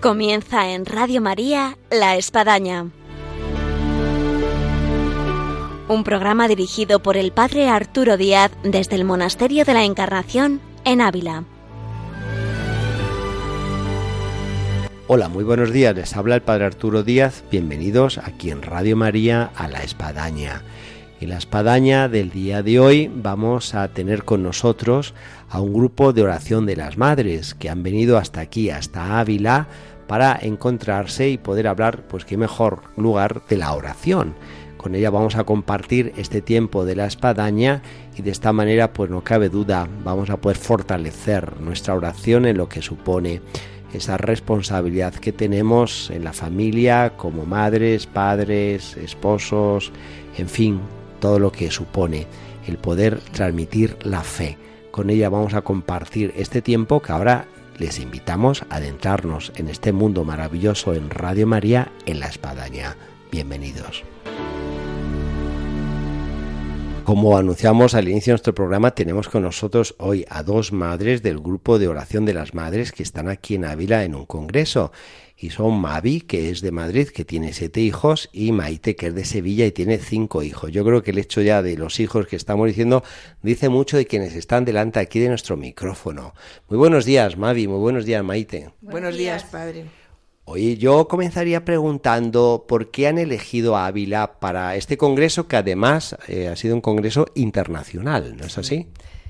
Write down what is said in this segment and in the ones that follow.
Comienza en Radio María La Espadaña. Un programa dirigido por el Padre Arturo Díaz desde el Monasterio de la Encarnación en Ávila. Hola, muy buenos días. Les habla el Padre Arturo Díaz. Bienvenidos aquí en Radio María a La Espadaña. En la espadaña del día de hoy vamos a tener con nosotros a un grupo de oración de las madres que han venido hasta aquí, hasta Ávila, para encontrarse y poder hablar, pues qué mejor lugar de la oración. Con ella vamos a compartir este tiempo de la espadaña y de esta manera, pues no cabe duda, vamos a poder fortalecer nuestra oración en lo que supone esa responsabilidad que tenemos en la familia como madres, padres, esposos, en fin, todo lo que supone el poder transmitir la fe. Con ella vamos a compartir este tiempo que ahora les invitamos a adentrarnos en este mundo maravilloso en Radio María en la Espadaña. Bienvenidos. Como anunciamos al inicio de nuestro programa, tenemos con nosotros hoy a dos madres del grupo de oración de las madres que están aquí en Ávila en un congreso y son Mavi, que es de Madrid, que tiene siete hijos, y Maite, que es de Sevilla y tiene cinco hijos. Yo creo que el hecho ya de los hijos que estamos diciendo dice mucho de quienes están delante aquí de nuestro micrófono. Muy buenos días, Mavi, muy buenos días, Maite. Buenos días, padre. Oye, yo comenzaría preguntando por qué han elegido a Ávila para este congreso, que además eh, ha sido un congreso internacional, ¿no es así?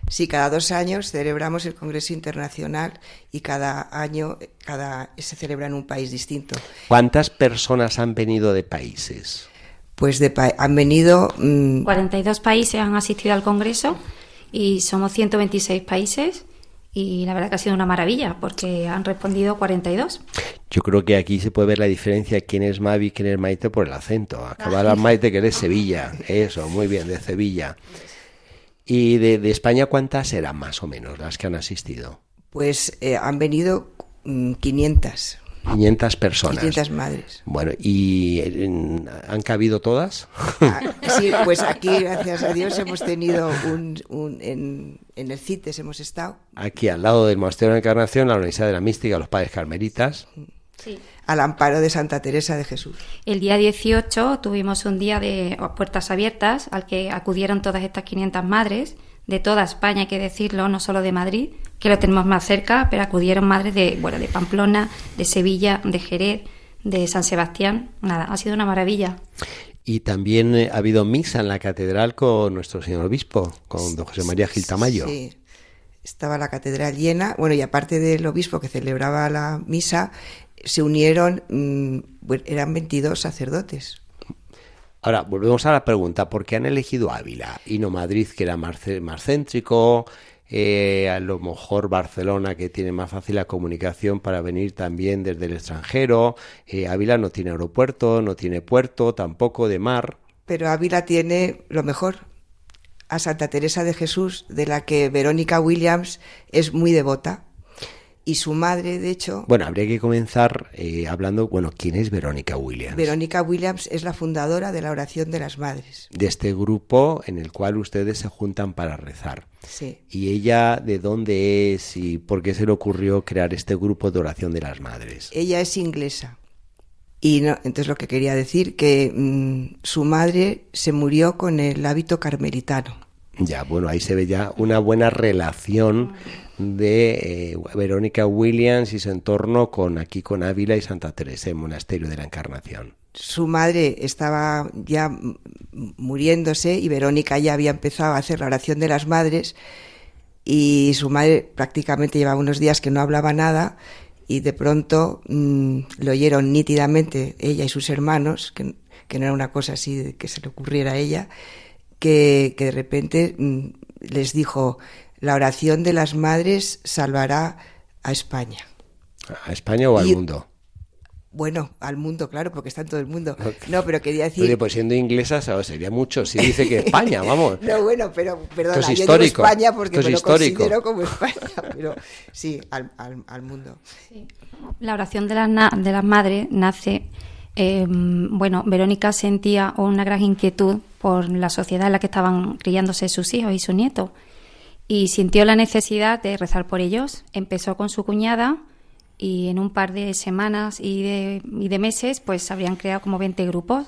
Sí, cada dos años celebramos el Congreso Internacional y cada año cada, se celebra en un país distinto. ¿Cuántas personas han venido de países? Pues de, han venido... 42 mm, países han asistido al Congreso y somos 126 países y la verdad que ha sido una maravilla porque han respondido 42. Yo creo que aquí se puede ver la diferencia quién es Mavi y quién es Maite por el acento. Acaba la Maite que es de Sevilla. Eso, muy bien, de Sevilla. ¿Y de, España cuántas eran más o menos las que han asistido? Pues eh, han venido 500. Mm, 500 personas. 500 madres. Bueno, ¿y han cabido todas? Ah, sí, pues aquí, gracias a Dios, hemos tenido un... en, el CITES hemos estado. Aquí, al lado del Monasterio de la Encarnación, la Universidad de la Mística, los Padres Carmelitas. Sí al amparo de Santa Teresa de Jesús. El día 18 tuvimos un día de puertas abiertas al que acudieron todas estas 500 madres de toda España, hay que decirlo, no solo de Madrid, que lo tenemos más cerca, pero acudieron madres de, bueno, de Pamplona, de Sevilla, de Jerez, de San Sebastián. Nada, ha sido una maravilla. Y también eh, ha habido misa en la catedral con nuestro señor obispo, con don José María Gil Tamayo. Sí, estaba la catedral llena. Bueno, y aparte del obispo que celebraba la misa, se unieron, mm, eran 22 sacerdotes. Ahora, volvemos a la pregunta, ¿por qué han elegido Ávila y no Madrid, que era más, más céntrico, eh, a lo mejor Barcelona, que tiene más fácil la comunicación para venir también desde el extranjero? Eh, Ávila no tiene aeropuerto, no tiene puerto, tampoco de mar. Pero Ávila tiene lo mejor, a Santa Teresa de Jesús, de la que Verónica Williams es muy devota y su madre, de hecho... Bueno, habría que comenzar eh, hablando, bueno, ¿quién es Verónica Williams? Verónica Williams es la fundadora de la oración de las madres. De este grupo en el cual ustedes se juntan para rezar. Sí. ¿Y ella de dónde es y por qué se le ocurrió crear este grupo de oración de las madres? Ella es inglesa. Y no, entonces lo que quería decir, que mm, su madre se murió con el hábito carmelitano. Ya, bueno, ahí se ve ya una buena relación de eh, Verónica Williams y su entorno con aquí con Ávila y Santa Teresa, el monasterio de la Encarnación. Su madre estaba ya muriéndose y Verónica ya había empezado a hacer la oración de las madres y su madre prácticamente llevaba unos días que no hablaba nada y de pronto mm, lo oyeron nítidamente ella y sus hermanos, que, que, no era una cosa así que se le ocurriera a ella, que, que de repente mm, les dijo, la oración de las madres salvará a España. ¿A España o al mundo? Bueno, al mundo, claro, porque está en todo el mundo. No, pero quería decir... Oye, pues siendo inglesa, sería mucho si dice que España, vamos. no, bueno, pero, perdona, Esto es histórico. España porque me lo considero como España, pero sí, al, al, mundo. La oración de, de las madres nace... Em, bueno, Verónica sentía una gran inquietud por la sociedad en la que estaban criándose sus hijos y sus nietos y sintió la necesidad de rezar por ellos. Empezó con su cuñada y en un par de semanas y de, y de meses pues habrían creado como 20 grupos.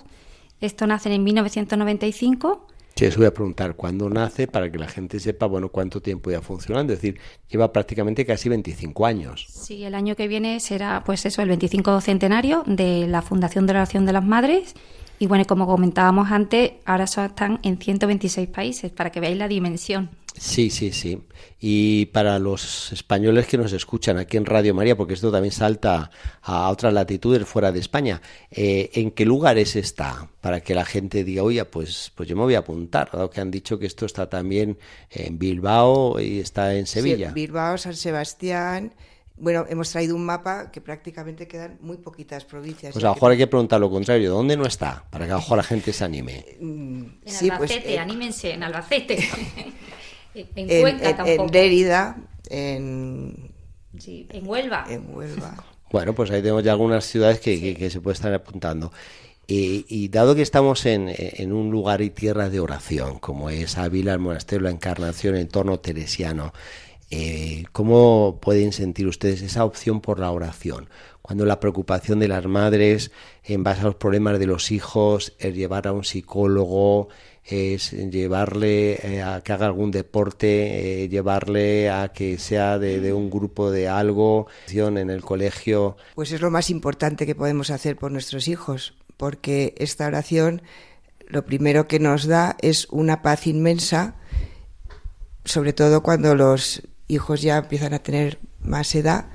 Esto nace en 1995 Sí, eso voy a preguntar, ¿cuándo nace? Para que la gente sepa, bueno, cuánto tiempo ya funcionando. Es decir, lleva prácticamente casi 25 años. Sí, el año que viene será, pues eso, el 25 centenario de la Fundación de la Oración de las Madres. Y bueno, como comentábamos antes, ahora están en 126 países, para que veáis la dimensión. Sí, sí, sí. Y para los españoles que nos escuchan aquí en Radio María, porque esto también salta a otras latitudes fuera de España, eh, ¿en qué lugares está? Para que la gente diga, oye, pues, pues yo me voy a apuntar, dado que han dicho que esto está también en Bilbao y está en Sevilla. Sí, Bilbao, San Sebastián. Bueno, hemos traído un mapa que prácticamente quedan muy poquitas provincias. Pues a lo mejor hay que preguntar lo contrario, ¿dónde no está? Para que a lo mejor la gente se anime. En sí, Albacete, pues, eh, anímense, en Albacete. en, en, Lérida, en... Sí, en Huelva. En Huelva. Bueno, pues ahí tenemos ya algunas ciudades que, que, se puede estar apuntando. Y, dado que estamos en, en, un lugar y tierra de oración, como es Ávila, el monasterio, la Encarnación, el entorno teresiano, eh, ¿cómo pueden sentir ustedes esa opción por la oración? Cuando la preocupación de las madres en base a los problemas de los hijos es llevar a un psicólogo, es llevarle eh, a que haga algún deporte, eh, llevarle a que sea de, un grupo de algo, en el colegio. Pues es lo más importante que podemos hacer por nuestros hijos, porque esta oración lo primero que nos da es una paz inmensa, sobre todo cuando los hijos ya empiezan a tener más edad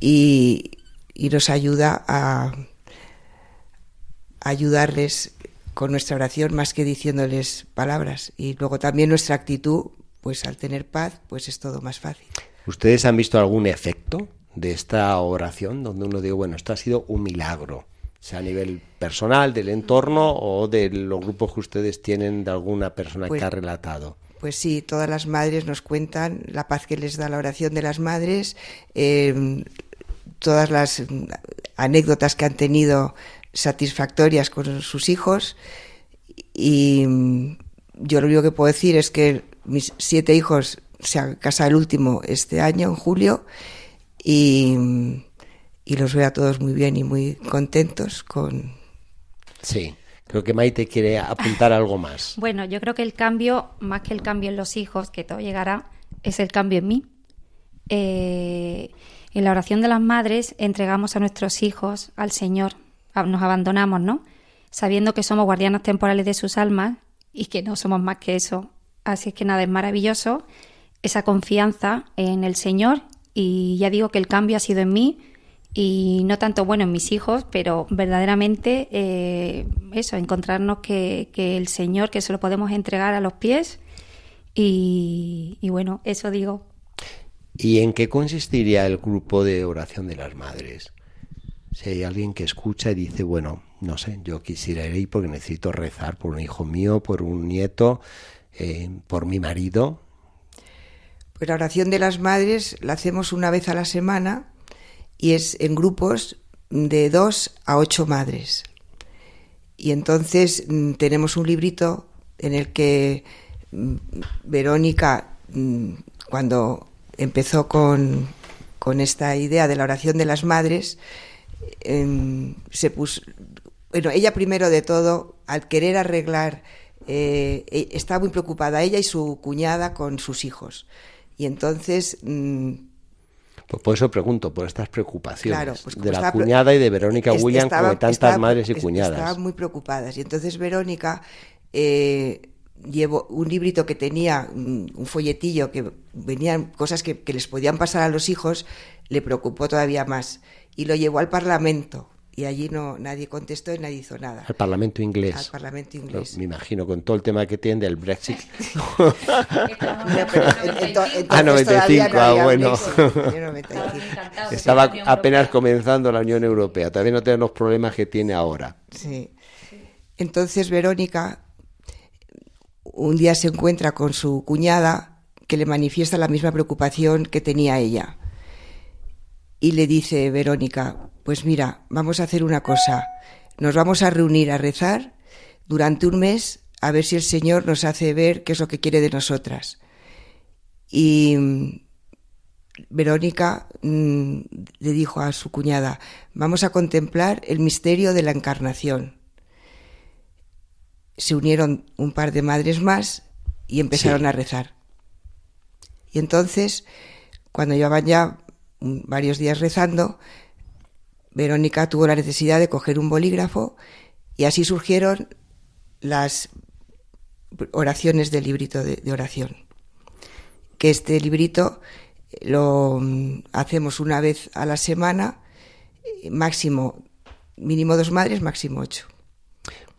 y, y nos ayuda a ayudarles con nuestra oración más que diciéndoles palabras. Y luego también nuestra actitud, pues al tener paz, pues es todo más fácil. ¿Ustedes han visto algún efecto de esta oración donde uno dice, bueno, esto ha sido un milagro? sea a nivel personal, del entorno o de los grupos que ustedes tienen de alguna persona pues que ha relatado. Pues sí, todas las madres nos cuentan la paz que les da la oración de las madres, eh, todas las anécdotas que han tenido satisfactorias con sus hijos y mm, yo lo único que puedo decir es que mis siete hijos se han casado el último este año, en julio, y, mm, y los veo a todos muy bien y muy contentos con... Sí. Creo que Maite quiere apuntar algo más. Bueno, yo creo que el cambio, más que el cambio en los hijos, que todo llegará, es el cambio en mí. Eh, en la oración de las madres entregamos a nuestros hijos al Señor nos abandonamos, ¿no? Sabiendo que somos guardianas temporales de sus almas y que no somos más que eso. Así es que nada, es maravilloso esa confianza en el Señor y ya digo que el cambio ha sido en mí y no tanto bueno en mis hijos, pero verdaderamente eh, eso, encontrarnos que, que, el Señor, que se lo podemos entregar a los pies y, y bueno, eso digo. ¿Y en qué consistiría el grupo de oración de las madres? Si hay alguien que escucha y dice, bueno, no sé, yo quisiera ir porque necesito rezar por un hijo mío, por un nieto, eh, por mi marido. Pues la oración de las madres la hacemos una vez a la semana y es en grupos de dos a ocho madres. Y entonces mm, tenemos un librito en el que mm, Verónica, mm, cuando empezó con, con esta idea de la oración de las madres, se puso, bueno, ella primero de todo, al querer arreglar, eh, e, estaba muy preocupada ella y su cuñada con sus hijos. Y entonces... Mm, pues por eso pregunto, por estas preocupaciones pues de la cuñada y de Verónica Williams, como de tantas madres y cuñadas. Estaban muy preocupadas. Y entonces Verónica eh, llevó un librito que tenía, un folletillo que venían cosas que, que les podían pasar a los hijos, le preocupó todavía más y lo llevó al Parlamento. Y allí no nadie contestó y nadie hizo nada. Al Parlamento inglés. Al Parlamento inglés. me imagino, con todo el tema que tiene del Brexit. ah, 95, ah, bueno. Estaba apenas comenzando la Unión Europea. Todavía no tiene los problemas que tiene ahora. Sí. Entonces Verónica un día se encuentra con su cuñada que le manifiesta la misma preocupación que tenía ella y le dice Verónica, pues mira, vamos a hacer una cosa, nos vamos a reunir a rezar durante un mes a ver si el Señor nos hace ver qué es lo que quiere de nosotras. Y mm, Verónica mm, le dijo a su cuñada, vamos a contemplar el misterio de la encarnación. Se unieron un par de madres más y empezaron a rezar. Y entonces, cuando llevaban ya varios días rezando, Verónica tuvo la necesidad de coger un bolígrafo y así surgieron las oraciones del librito de, oración. Que este librito lo mm, hacemos una vez a la semana, máximo, mínimo dos madres, máximo ocho.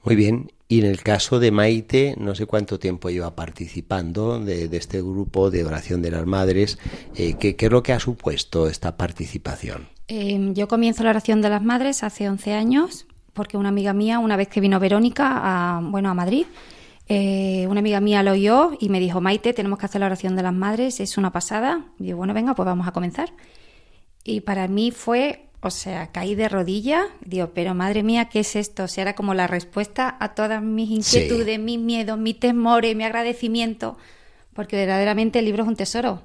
Muy bien. Y en el caso de Maite, no sé cuánto tiempo lleva participando de, este grupo de oración de las madres. Eh, ¿qué, es lo que ha supuesto esta participación? Em, yo comienzo la oración de las madres hace 11 años, porque una amiga mía, una vez que vino Verónica a, bueno, a Madrid, eh, una amiga mía lo oyó y me dijo, Maite, tenemos que hacer la oración de las madres, es una pasada. Y yo, bueno, venga, pues vamos a comenzar. Y para mí fue, o sea, caí de rodilla, digo, pero madre mía, ¿qué es esto? O sea, era como la respuesta a todas mis inquietudes, mis miedos, mis temores, mi agradecimiento, porque verdaderamente el libro es un tesoro.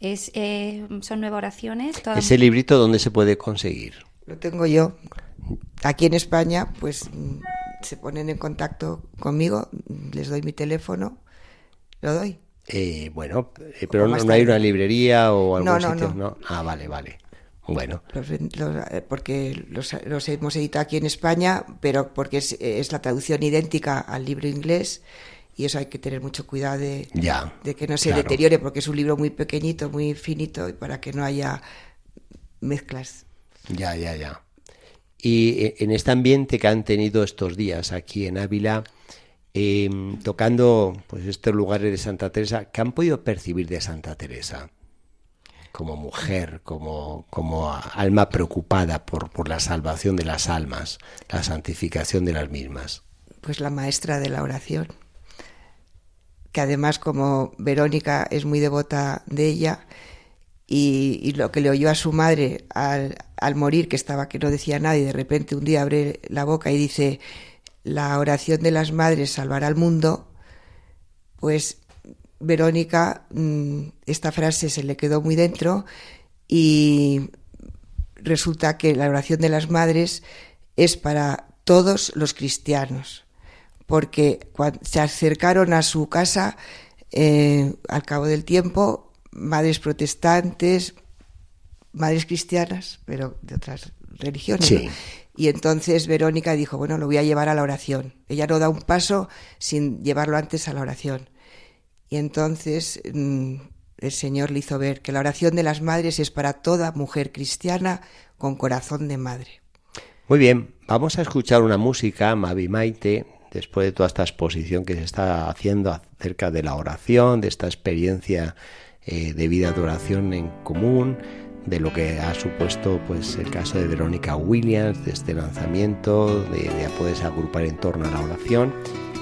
Es, eh, son nueve oraciones. ¿Ese librito dónde se puede conseguir? Lo tengo yo. Aquí en España, pues se ponen en contacto conmigo, les doy mi teléfono, lo doy. Eh, bueno, eh, pero no, hay una librería o algún sitio, no, Ah, vale, vale. Bueno. Eh, porque los, hemos editado aquí en España, pero porque es, la traducción idéntica al libro inglés y eso hay que tener mucho cuidado de, de que no se deteriore porque es un libro muy pequeñito, muy finito y para que no haya mezclas. Ya, ya, ya. Y eh, en este ambiente que han tenido estos días aquí en Ávila, em, tocando pues estos lugares de Santa Teresa, ¿qué han podido percibir de Santa Teresa? Como mujer, como, como alma preocupada por, por la salvación de las almas, la santificación de las mismas. Pues la maestra de la oración, que además como Verónica es muy devota de ella, y, lo que le oyó a su madre al, al, morir, que estaba que no decía nada, y de repente un día abre la boca y dice, la oración de las madres salvará al mundo, pues Verónica, mm, esta frase se le quedó muy dentro y resulta que la oración de las madres es para todos los cristianos, porque cuando se acercaron a su casa, eh, al cabo del tiempo, madres protestantes, madres cristianas, pero de otras religiones. Y entonces Verónica dijo, bueno, lo voy a llevar a la oración. Ella no da un paso sin llevarlo antes a la oración. Y entonces mm, el Señor le hizo ver que la oración de las madres es para toda mujer cristiana con corazón de madre. Muy bien, vamos a escuchar una música, Mavi Maite, después de toda esta exposición que se está haciendo acerca de la oración, de esta experiencia eh, de vida de oración en común, de lo que ha supuesto pues el caso de Verónica Williams, de este lanzamiento, de, de poderse agrupar en torno a la oración.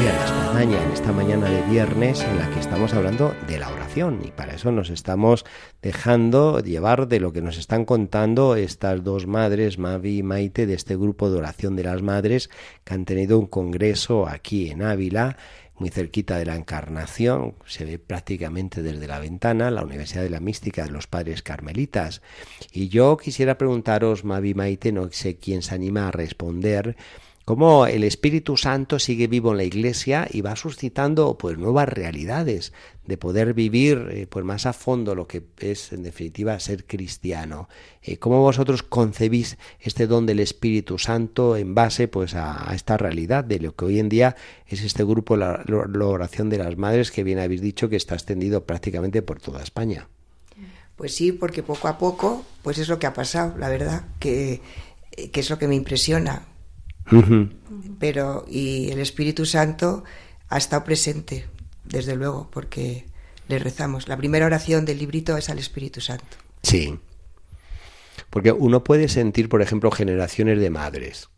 En esta mañana de viernes en la que estamos hablando de la oración y para eso nos estamos dejando llevar de lo que nos están contando estas dos madres, Mavi y Maite, de este grupo de oración de las madres que han tenido un congreso aquí en Ávila muy cerquita de la Encarnación, se ve prácticamente desde la ventana, la Universidad de la Mística de los Padres Carmelitas. Y yo quisiera preguntaros, Mavi Maite, no sé quién se anima a responder, cómo el Espíritu Santo sigue vivo en la Iglesia y va suscitando pues nuevas realidades de poder vivir eh, pues más a fondo lo que es en definitiva ser cristiano. Eh, ¿Cómo vosotros concebís este don del Espíritu Santo en base pues a, esta realidad de lo que hoy en día es este grupo la, la oración de las madres que bien habéis dicho que está extendido prácticamente por toda España? Pues sí, porque poco a poco pues es lo que ha pasado, la verdad, que, que es lo que me impresiona pero, y el Espíritu Santo ha estado presente, desde luego, porque le rezamos. La primera oración del librito es al Espíritu Santo. Sí. Porque uno puede sentir, por ejemplo, generaciones de madres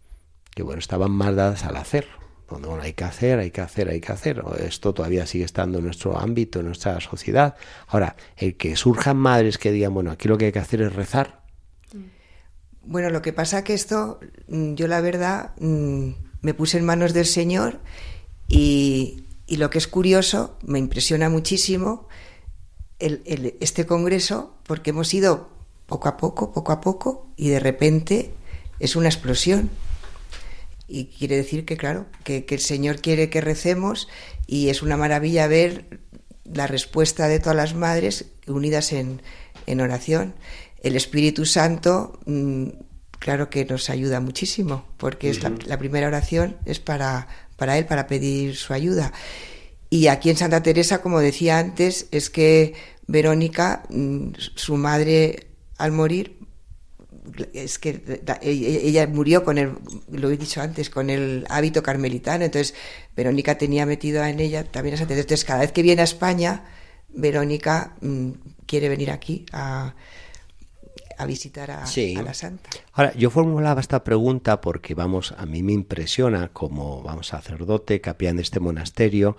que, bueno, estaban más dadas al hacer. Bueno, hay que hacer, hay que hacer, hay que hacer. Esto todavía sigue estando en nuestro ámbito, en nuestra sociedad. Ahora, el que surjan madres que digan, bueno, aquí lo que hay que hacer es rezar, bueno, lo que pasa que esto, mm, yo la verdad, mm, me puse en manos del Señor y, lo que es curioso, me impresiona muchísimo este congreso porque hemos ido poco a poco, poco a poco y de repente es una explosión. Y quiere decir que, claro, que, el Señor quiere que recemos y es una maravilla ver la respuesta de todas las madres unidas en oración el Espíritu Santo, mm, claro que nos ayuda muchísimo, porque es la, primera oración es para, para Él, para pedir su ayuda. Y aquí en Santa Teresa, como decía antes, es que Verónica, mm, su madre al morir, es que ella murió con el, lo he dicho antes, con el hábito carmelitano, entonces Verónica tenía metido en ella también a Santa Teresa. Entonces cada vez que viene a España, Verónica mm, quiere venir aquí a, a visitar a, la santa. Ahora, yo formulaba esta pregunta porque, vamos, a mí me impresiona como, vamos, sacerdote, capellán de este monasterio,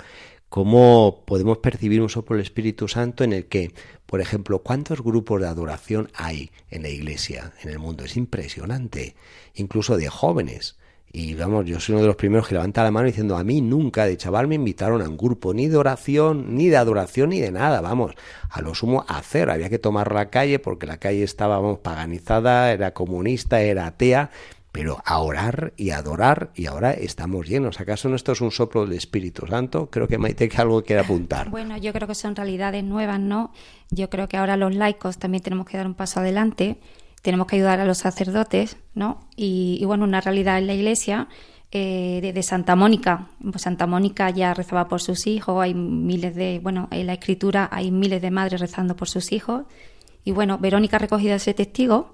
cómo podemos percibir un soplo del Espíritu Santo en el que, por ejemplo, cuántos grupos de adoración hay en la iglesia, en el mundo. Es impresionante, incluso de jóvenes. Y vamos, yo soy uno de los primeros que levanta la mano diciendo, a mí nunca de chaval me invitaron a un grupo ni de oración, ni de adoración, ni de nada, vamos, a lo sumo a hacer, había que tomar la calle porque la calle estaba, vamos, paganizada, era comunista, era atea, pero a orar y adorar y ahora estamos llenos. ¿Acaso no esto es un soplo del Espíritu Santo? Creo que Maite que algo quiere apuntar. Bueno, yo creo que son realidades nuevas, ¿no? Yo creo que ahora los laicos también tenemos que dar un paso adelante tenemos que ayudar a los sacerdotes, ¿no? Y, bueno, una realidad en la iglesia eh, de, Santa Mónica. Pues Santa Mónica ya rezaba por sus hijos, hay miles de, bueno, en la escritura hay miles de madres rezando por sus hijos. Y bueno, Verónica ha recogido ese testigo.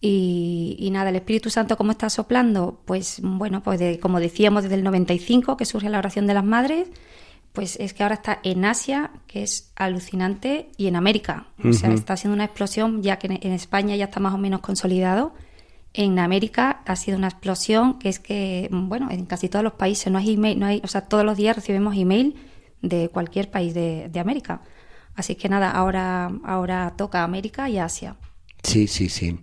Y, nada, el Espíritu Santo, ¿cómo está soplando? Pues bueno, pues como decíamos desde el 95 que surge la oración de las madres, pues es que ahora está en Asia, que es alucinante, y en América. O sea, está haciendo una explosión, ya que en España ya está más o menos consolidado. En América ha sido una explosión que es que, bueno, en casi todos los países no hay email, no hay, o sea, todos los días recibimos email de cualquier país de, de América. Así que nada, ahora, ahora toca América y Asia. Sí, sí, sí.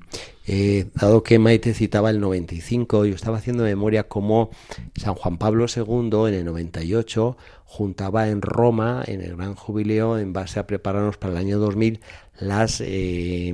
Eh, dado que Maite citaba el 95, yo estaba haciendo memoria como San Juan Pablo II en el 98 juntaba en Roma, en el gran jubileo, en base a prepararnos para el año 2000, las, eh,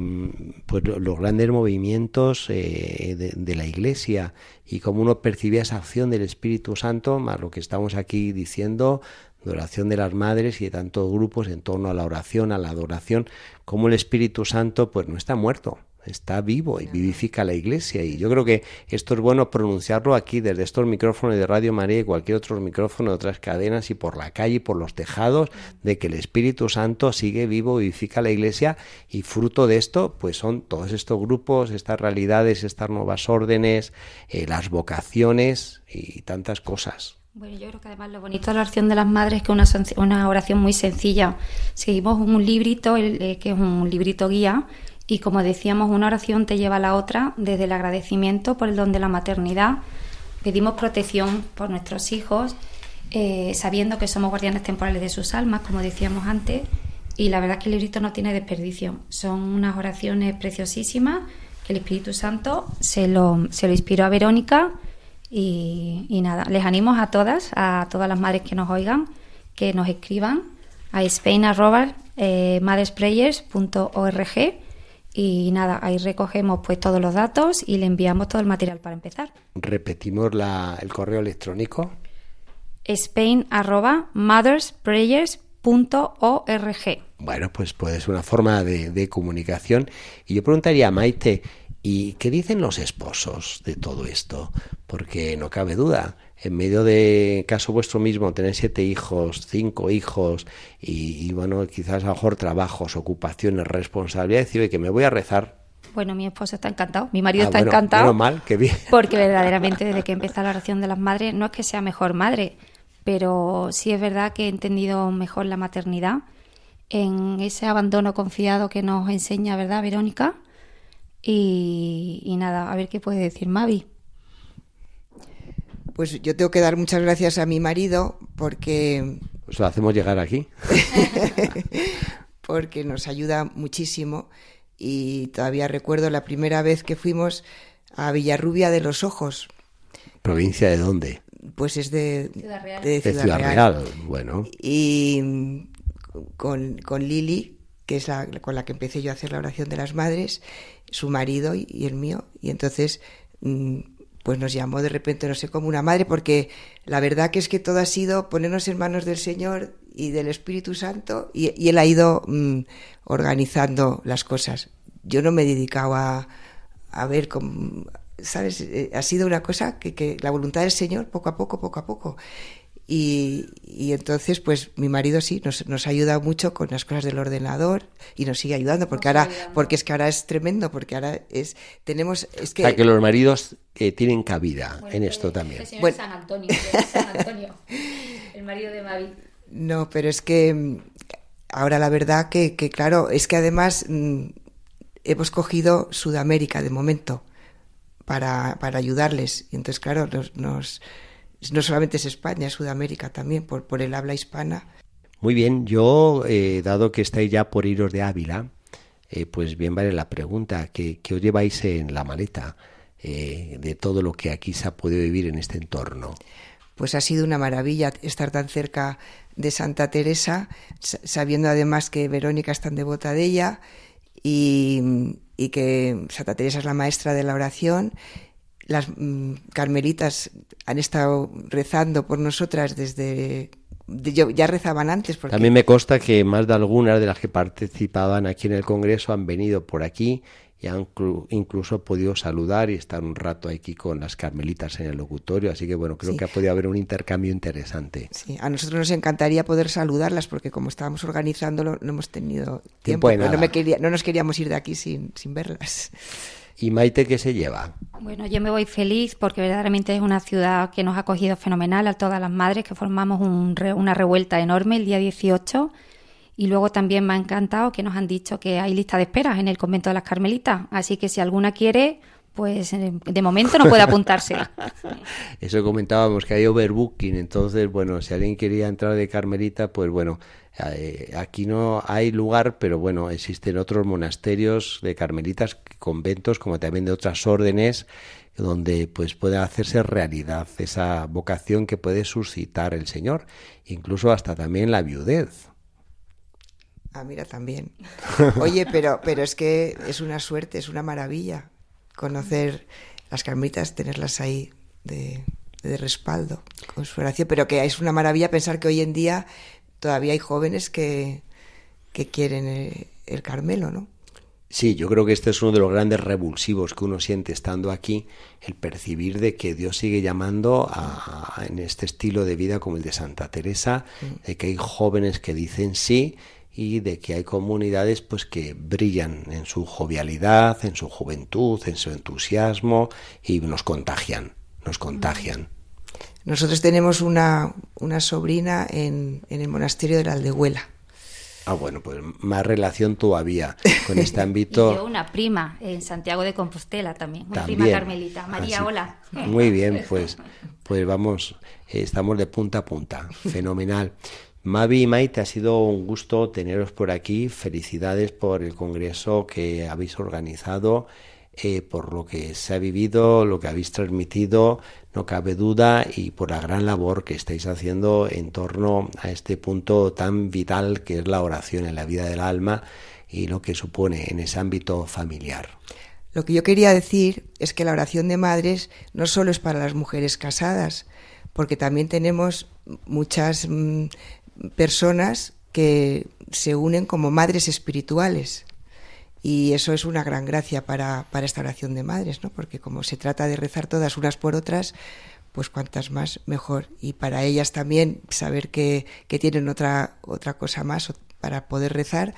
pues, los grandes movimientos eh, de, de, la Iglesia y cómo uno percibía esa acción del Espíritu Santo, más lo que estamos aquí diciendo de oración de las madres y de tantos grupos en torno a la oración, a la adoración, como el Espíritu Santo pues no está muerto, está vivo y vivifica la iglesia. Y yo creo que esto es bueno pronunciarlo aquí desde estos micrófonos de Radio María y cualquier otro micrófono de otras cadenas y por la calle y por los tejados, de que el Espíritu Santo sigue vivo, vivifica la iglesia y fruto de esto, pues son todos estos grupos, estas realidades, estas nuevas órdenes, eh, las vocaciones y tantas cosas. Bueno, yo creo que además lo bonito de la oración de las madres es que es una, una oración muy sencilla. Seguimos un librito, eh, que es un librito guía, y como decíamos, una oración te lleva a la otra desde el agradecimiento por el don de la maternidad. Pedimos protección por nuestros hijos, eh, sabiendo que somos guardianes temporales de sus almas, como decíamos antes, y la verdad es que el librito no tiene desperdicio. Son unas oraciones preciosísimas que el Espíritu Santo se lo, se lo inspiró a Verónica Y, y nada, les animo a todas, a todas las madres que nos oigan, que nos escriban a spain.madresprayers.org y nada, ahí recogemos pues todos los datos y le enviamos todo el material para empezar. Repetimos la, el correo electrónico. spain.mothersprayers.org Bueno, pues pues una forma de, de comunicación. Y yo preguntaría a Maite, ¿y qué dicen los esposos de todo esto? Porque no cabe duda, en medio de caso vuestro mismo, tener siete hijos, cinco hijos y, y bueno, quizás a lo mejor trabajos, ocupaciones, responsabilidades, decir, "Oye, que me voy a rezar. Bueno, mi esposo está encantado, mi marido Ah, está bueno, encantado. menos mal, qué bien. Porque verdaderamente desde que empieza la oración de las madres, no es que sea mejor madre, pero sí es verdad que he entendido mejor la maternidad en ese abandono confiado que nos enseña, ¿verdad, Verónica? Y, y nada, a ver qué puede decir Mavi. Pues yo tengo que dar muchas gracias a mi marido porque Pues lo hacemos llegar aquí. porque nos ayuda muchísimo y todavía recuerdo la primera vez que fuimos a Villarrubia de los Ojos, ¿Provincia de dónde? pues es de Ciudad Real. de De Ciudad Real. Real. Bueno, y con, con Lili, que es la con la que empecé yo a hacer la oración de las madres, su marido y, el mío, y entonces mm, pues nos llamó de repente, no sé, como una madre, porque la verdad que es que todo ha sido ponernos en manos del Señor y del Espíritu Santo, y, y Él ha ido mm, organizando las cosas. Yo no me he dedicado a, a ver cómo, ¿sabes? Eh, Ha sido una cosa que, que la voluntad del Señor, poco a poco, poco a poco. Y, y entonces, pues mi marido sí, nos, nos ha ayudado mucho con las cosas del ordenador y nos sigue ayudando, porque ahora, porque es que ahora es tremendo, porque ahora es, tenemos, es que, o sea que los maridos eh, tienen cabida en esto también. El señor Bueno. San Antonio, de San Antonio, el marido de Mavi. no, pero es que mm, ahora la verdad que, que claro, es que además mm, hemos cogido Sudamérica de momento para, para ayudarles. Y entonces, claro, nos, nos- no solamente es España, es Sudamérica también, por, por el habla hispana. Muy bien, yo, eh, dado que estáis ya por iros de Ávila, eh, pues bien vale la pregunta, ¿qué, qué os lleváis en la maleta eh, de todo lo que aquí se ha podido vivir en este entorno? Pues ha sido una maravilla estar tan cerca de Santa Teresa, sa- sabiendo además que Verónica es tan devota de ella y, y que Santa Teresa es la maestra de la oración. Las mm, carmelitas han estado rezando por nosotras desde... de- yo- ya rezaban antes porque También me consta que más de algunas de las que participaban aquí en el Congreso han venido por aquí y han clu- incluso podido saludar y estar un rato aquí con las carmelitas en el locutorio, así que bueno, creo Sí. que ha podido haber un intercambio interesante. Sí, a nosotros nos encantaría poder saludarlas porque como estábamos organizándolo no hemos tenido Tiempo tiempo, de pero no, me quería, no nos queríamos ir de aquí sin, sin verlas. ¿Y Maite qué se lleva? Bueno, yo me voy feliz porque verdaderamente es una ciudad que nos ha acogido fenomenal a todas las madres, que formamos un una revuelta enorme el día 18. Y luego también me ha encantado que nos han dicho que hay lista de esperas en el convento de las Carmelitas. Así que si alguna quiere, pues eh, de momento no puede apuntarse. Eso comentábamos que hay overbooking, entonces, bueno, si alguien quería entrar de Carmelita, pues bueno, eh, aquí no hay lugar, pero bueno, existen otros monasterios de Carmelitas, conventos, como también de otras órdenes, donde pues puede hacerse realidad esa vocación que puede suscitar el Señor, incluso hasta también la viudez. Ah, mira, también. Oye, pero, pero es que es una suerte, es una maravilla conocer las carmelitas, tenerlas ahí de, de respaldo con su oración. Pero que es una maravilla pensar que hoy en día todavía hay jóvenes que, que quieren el, el Carmelo, ¿no? Sí, yo creo que este es uno de los grandes revulsivos que uno siente estando aquí, el percibir de que Dios sigue llamando a, a- en este estilo de vida como el de Santa Teresa, de que hay jóvenes que dicen sí y de que hay comunidades pues que brillan en su jovialidad, en su juventud, en su entusiasmo y nos contagian, nos contagian. Nosotros tenemos una, una sobrina en, en el monasterio de la Aldehuela. Ah, bueno, pues más relación todavía con este Y ámbito. yo una prima en Santiago de Compostela también, una También. prima carmelita. María, Así- hola. Muy bien, pues, pues vamos, eh, estamos de punta a punta. Fenomenal. Mavi y Maite, ha sido un gusto teneros por aquí. Felicidades por el congreso que habéis organizado, eh, por lo que se ha vivido, lo que habéis transmitido. no cabe duda, y por la gran labor que estáis haciendo en torno a este punto tan vital que es la oración en la vida del alma y lo que supone en ese ámbito familiar. Lo que yo quería decir es que la oración de madres no solo es para las mujeres casadas, porque también tenemos muchas mm, personas que se unen como madres espirituales. Y eso es una gran gracia para, para esta oración de madres, ¿no? porque como se trata de rezar todas unas por otras, pues cuantas más mejor. Y para ellas también saber que, que tienen otra, otra cosa más para poder rezar,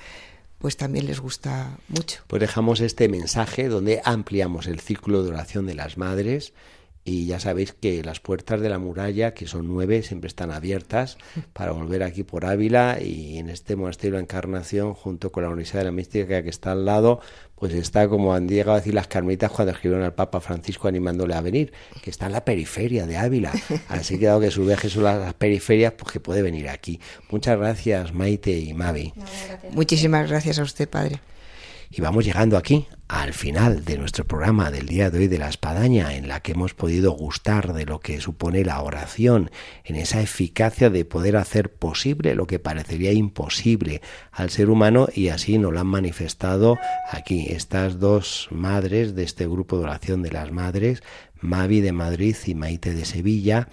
pues también les gusta mucho. Pues dejamos este mensaje donde ampliamos el círculo de oración de las madres y ya sabéis que las puertas de la muralla, que son nueve, siempre están abiertas para volver aquí por Ávila y en este monasterio de la Encarnación, junto con la Universidad de la Mística que está al lado, pues está como han llegado a decir las carmelitas cuando escribieron al Papa Francisco animándole a venir, que está en la periferia de Ávila. Así que dado que su viaje son las periferias, pues que puede venir aquí. Muchas gracias, Maite y Mavi. Muchísimas gracias a usted, Padre. Y vamos llegando aquí al final de nuestro programa del día de hoy de la espadaña, en la que hemos podido gustar de lo que supone la oración, en esa eficacia de poder hacer posible lo que parecería imposible al ser humano y así nos lo han manifestado aquí estas dos madres de este grupo de oración de las madres, Mavi de Madrid y Maite de Sevilla,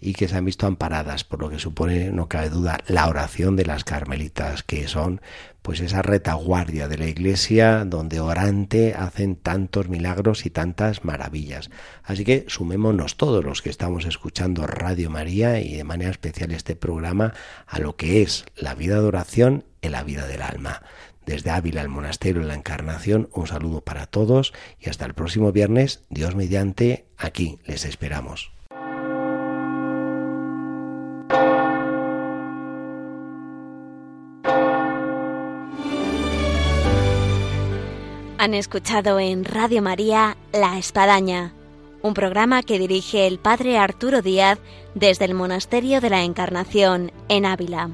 y que se han visto amparadas por lo que supone, no cabe duda, la oración de las carmelitas, que son pues esa retaguardia de la iglesia donde orante hacen tantos milagros y tantas maravillas. Así que sumémonos todos los que estamos escuchando Radio María y de manera especial este programa a lo que es la vida de oración en la vida del alma. Desde Ávila, el monasterio de la Encarnación, un saludo para todos y hasta el próximo viernes, Dios mediante, aquí les esperamos. Han escuchado en Radio María La Espadaña, un programa que dirige el Padre Arturo Díaz desde el Monasterio de la Encarnación en Ávila.